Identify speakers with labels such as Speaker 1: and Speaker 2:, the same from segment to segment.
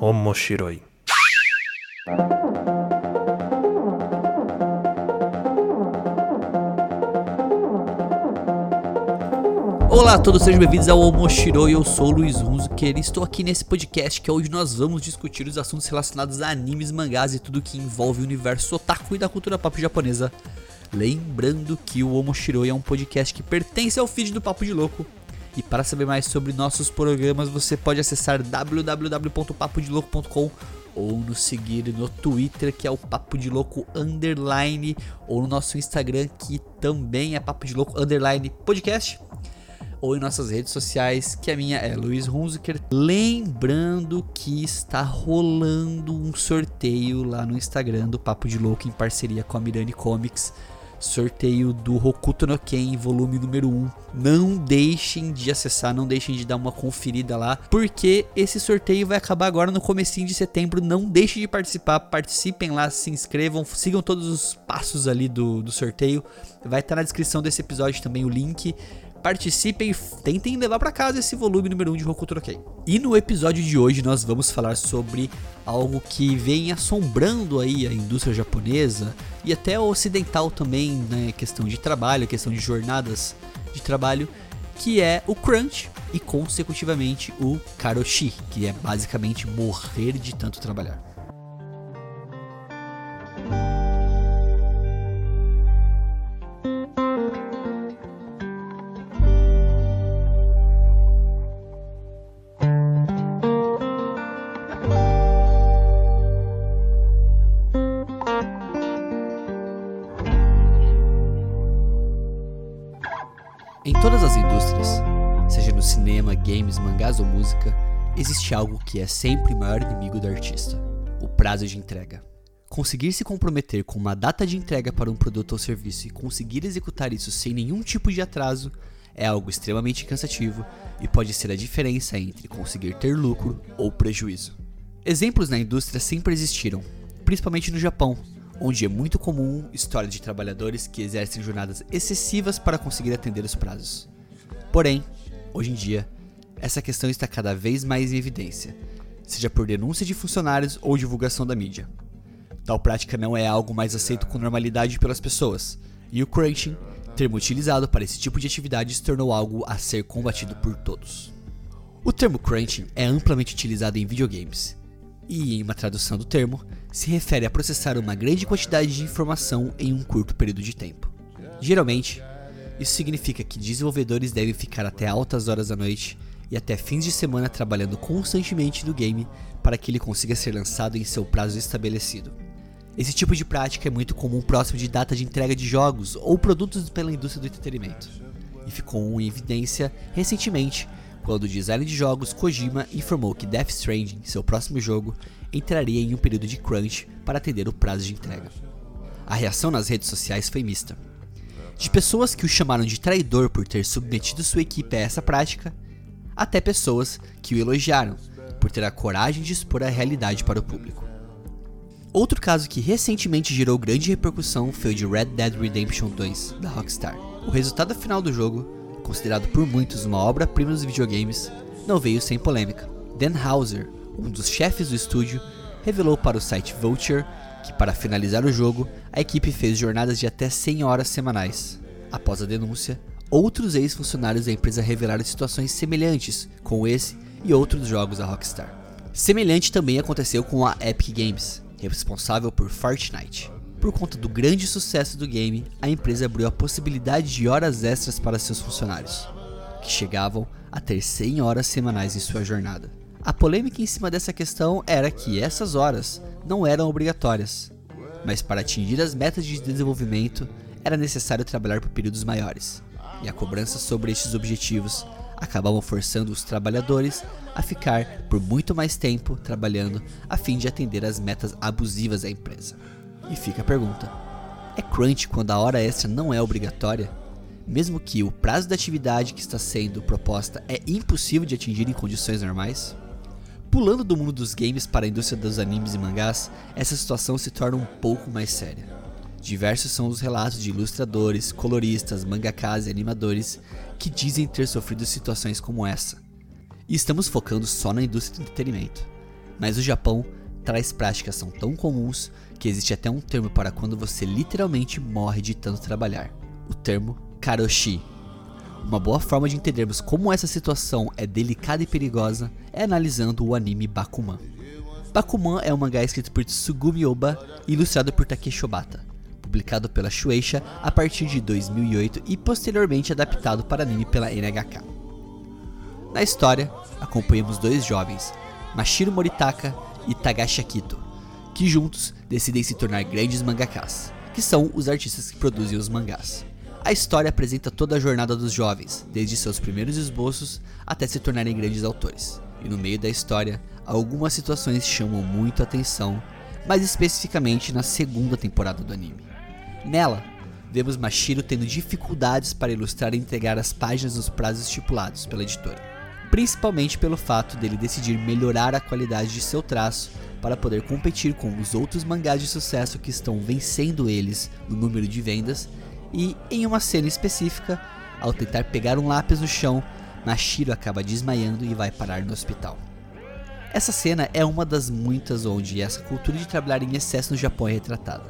Speaker 1: Omoshiroi.
Speaker 2: Olá a todos, sejam bem-vindos ao Omoshiroi, eu sou o Luiz Hunzuker e estou aqui nesse podcast que onde nós vamos discutir os assuntos relacionados a animes, mangás e tudo que envolve o universo otaku e da cultura pop japonesa. Lembrando que o Omoshiroi é um podcast que pertence ao feed do Papo de Louco. E para saber mais sobre nossos programas, você pode acessar www.papodelouco.com ou nos seguir no Twitter, que é o Papo de Louco Underline, ou no nosso Instagram, que também é Papo de Louco Underline Podcast ou em nossas redes sociais, que a minha é Luiz Hunziker. Lembrando que está rolando um sorteio lá no Instagram do Papo de Louco em parceria com a Mirani Comics. Sorteio do Hokuto no Ken, volume número 1. Não deixem de acessar, não deixem de dar uma conferida lá, porque esse sorteio vai acabar agora no comecinho de setembro. Não deixem de participar, participem lá, se inscrevam, sigam todos os passos ali do, do sorteio. Vai estar na descrição desse episódio também o link participem e tentem levar para casa esse volume número 1 um de no Ken. E no episódio de hoje nós vamos falar sobre algo que vem assombrando aí a indústria japonesa e até ocidental também, né, questão de trabalho, questão de jornadas de trabalho, que é o crunch e consecutivamente o karoshi, que é basicamente morrer de tanto trabalhar. Cinema, games, mangás ou música, existe algo que é sempre o maior inimigo do artista: o prazo de entrega. Conseguir se comprometer com uma data de entrega para um produto ou serviço e conseguir executar isso sem nenhum tipo de atraso é algo extremamente cansativo e pode ser a diferença entre conseguir ter lucro ou prejuízo. Exemplos na indústria sempre existiram, principalmente no Japão, onde é muito comum história de trabalhadores que exercem jornadas excessivas para conseguir atender os prazos. Porém, hoje em dia, essa questão está cada vez mais em evidência, seja por denúncia de funcionários ou divulgação da mídia. Tal prática não é algo mais aceito com normalidade pelas pessoas, e o crunching, termo utilizado para esse tipo de atividade, se tornou algo a ser combatido por todos. O termo crunching é amplamente utilizado em videogames, e em uma tradução do termo, se refere a processar uma grande quantidade de informação em um curto período de tempo. Geralmente, isso significa que desenvolvedores devem ficar até altas horas da noite e até fins de semana trabalhando constantemente no game para que ele consiga ser lançado em seu prazo estabelecido. Esse tipo de prática é muito comum próximo de data de entrega de jogos ou produtos pela indústria do entretenimento, e ficou em evidência recentemente quando o designer de jogos Kojima informou que Death Stranding, seu próximo jogo, entraria em um período de crunch para atender o prazo de entrega. A reação nas redes sociais foi mista. De pessoas que o chamaram de traidor por ter submetido sua equipe a essa prática, até pessoas que o elogiaram por ter a coragem de expor a realidade para o público. Outro caso que recentemente gerou grande repercussão foi o de Red Dead Redemption 2 da Rockstar. O resultado final do jogo, considerado por muitos uma obra-prima dos videogames, não veio sem polêmica. Dan Houser, um dos chefes do estúdio, revelou para o site Vulture que, para finalizar o jogo, a equipe fez jornadas de até 100 horas semanais. Após a denúncia, outros ex-funcionários da empresa revelaram situações semelhantes com esse e outros jogos da Rockstar. Semelhante também aconteceu com a Epic Games, responsável por Fortnite. Por conta do grande sucesso do game, a empresa abriu a possibilidade de horas extras para seus funcionários, que chegavam a ter 100 horas semanais em sua jornada. A polêmica em cima dessa questão era que essas horas não eram obrigatórias, mas para atingir as metas de desenvolvimento era necessário trabalhar por períodos maiores, e a cobrança sobre estes objetivos acabavam forçando os trabalhadores a ficar por muito mais tempo trabalhando a fim de atender às metas abusivas da empresa. E fica a pergunta: é crunch quando a hora extra não é obrigatória? Mesmo que o prazo da atividade que está sendo proposta é impossível de atingir em condições normais? Pulando do mundo dos games para a indústria dos animes e mangás, essa situação se torna um pouco mais séria. Diversos são os relatos de ilustradores, coloristas, mangakas e animadores que dizem ter sofrido situações como essa. E estamos focando só na indústria do entretenimento. mas o Japão traz práticas são tão comuns que existe até um termo para quando você literalmente morre de tanto trabalhar. O termo karoshi. Uma boa forma de entendermos como essa situação é delicada e perigosa é analisando o anime Bakuman. Bakuman é um mangá escrito por Tsugumi Oba e ilustrado por Takeshi Obata, publicado pela Shueisha a partir de 2008 e posteriormente adaptado para anime pela NHK. Na história, acompanhamos dois jovens, Mashiro Moritaka e Tagashi Akito, que juntos decidem se tornar grandes mangakas, que são os artistas que produzem os mangás. A história apresenta toda a jornada dos jovens, desde seus primeiros esboços até se tornarem grandes autores. E no meio da história, algumas situações chamam muito a atenção, mais especificamente na segunda temporada do anime. Nela, vemos Mashiro tendo dificuldades para ilustrar e entregar as páginas nos prazos estipulados pela editora, principalmente pelo fato dele decidir melhorar a qualidade de seu traço para poder competir com os outros mangás de sucesso que estão vencendo eles no número de vendas, e em uma cena específica, ao tentar pegar um lápis no chão, Mashiro acaba desmaiando e vai parar no hospital. Essa cena é uma das muitas onde essa cultura de trabalhar em excesso no Japão é retratada.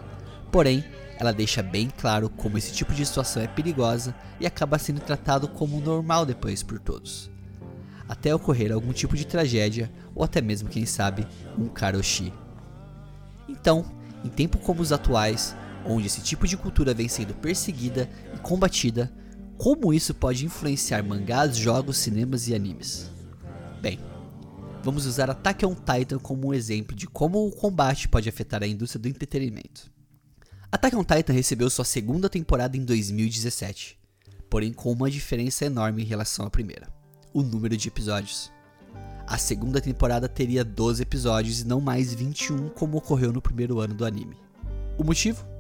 Speaker 2: Porém, ela deixa bem claro como esse tipo de situação é perigosa e acaba sendo tratado como normal depois por todos. Até ocorrer algum tipo de tragédia ou até mesmo, quem sabe, um karoshi. Então, em tempos como os atuais, onde esse tipo de cultura vem sendo perseguida e combatida, como isso pode influenciar mangás, jogos, cinemas e animes? Bem, vamos usar Attack on Titan como um exemplo de como o combate pode afetar a indústria do entretenimento. Attack on Titan recebeu sua segunda temporada em 2017, porém com uma diferença enorme em relação à primeira: o número de episódios. A segunda temporada teria 12 episódios e não mais 21 como ocorreu no primeiro ano do anime. O motivo?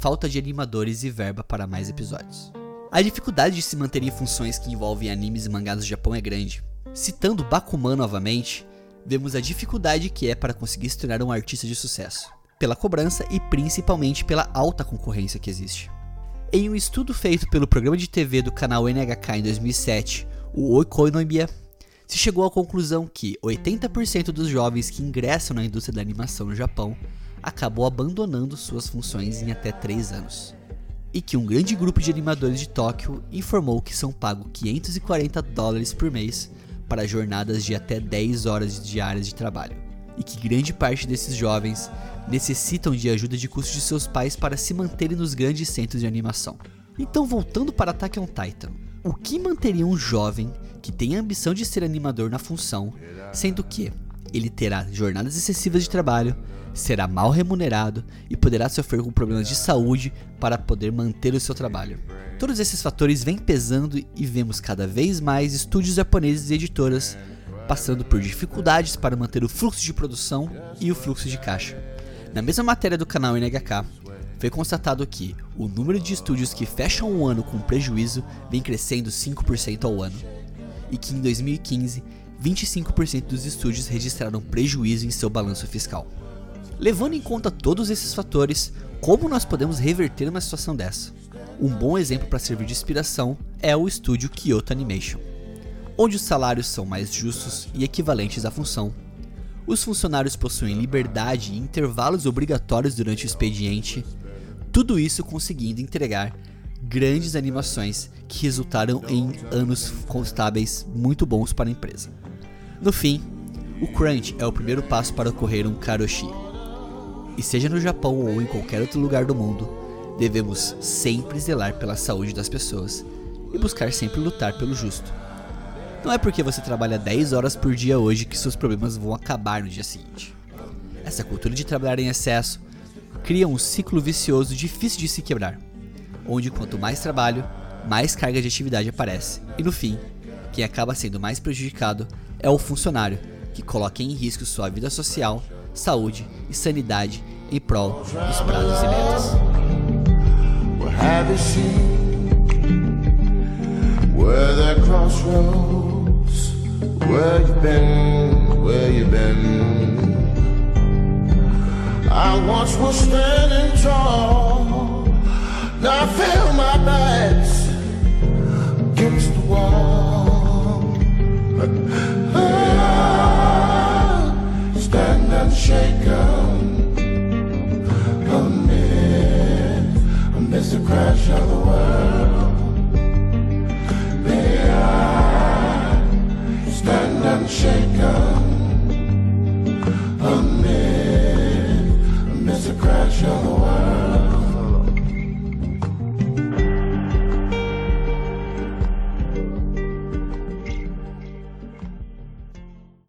Speaker 2: Falta de animadores e verba para mais episódios. A dificuldade de se manter em funções que envolvem animes e mangás do Japão é grande, Citando Bakuman novamente, vemos a dificuldade que é para conseguir se tornar um artista de sucesso, pela cobrança e principalmente pela alta concorrência que existe. Em um estudo feito pelo programa de TV do canal NHK em 2007, o Oikonomia, se chegou à conclusão que 80% dos jovens que ingressam na indústria da animação no Japão acabou abandonando suas funções em até 3 anos. E que um grande grupo de animadores de Tóquio informou que são pagos 540 dólares por mês para jornadas de até 10 horas diárias de trabalho, e que grande parte desses jovens necessitam de ajuda de custo de seus pais para se manterem nos grandes centros de animação. Então, voltando para Attack on Titan, o que manteria um jovem que tem a ambição de ser animador na função, sendo que ele terá jornadas excessivas de trabalho, será mal remunerado e poderá sofrer com problemas de saúde para poder manter o seu trabalho. Todos esses fatores vêm pesando e vemos cada vez mais estúdios japoneses e editoras passando por dificuldades para manter o fluxo de produção e o fluxo de caixa. Na mesma matéria do canal NHK, foi constatado que o número de estúdios que fecham um ano com prejuízo vem crescendo 5% ao ano, e que em 2015 25% dos estúdios registraram prejuízo em seu balanço fiscal. Levando em conta todos esses fatores, como nós podemos reverter uma situação dessa? Um bom exemplo para servir de inspiração é o estúdio Kyoto Animation, onde os salários são mais justos e equivalentes à função. Os funcionários possuem liberdade e intervalos obrigatórios durante o expediente, tudo isso conseguindo entregar grandes animações que resultaram em anos constáveis muito bons para a empresa. No fim, o crunch é o primeiro passo para ocorrer um karoshi. E seja no Japão ou em qualquer outro lugar do mundo, devemos sempre zelar pela saúde das pessoas e buscar sempre lutar pelo justo. Não é porque você trabalha 10 horas por dia hoje que seus problemas vão acabar no dia seguinte. Essa cultura de trabalhar em excesso cria um ciclo vicioso difícil de se quebrar, onde quanto mais trabalho, mais carga de atividade aparece, e no fim, quem acaba sendo mais prejudicado é o funcionário, que coloca em risco sua vida social, saúde e sanidade em prol dos prazos e metas. I once was standing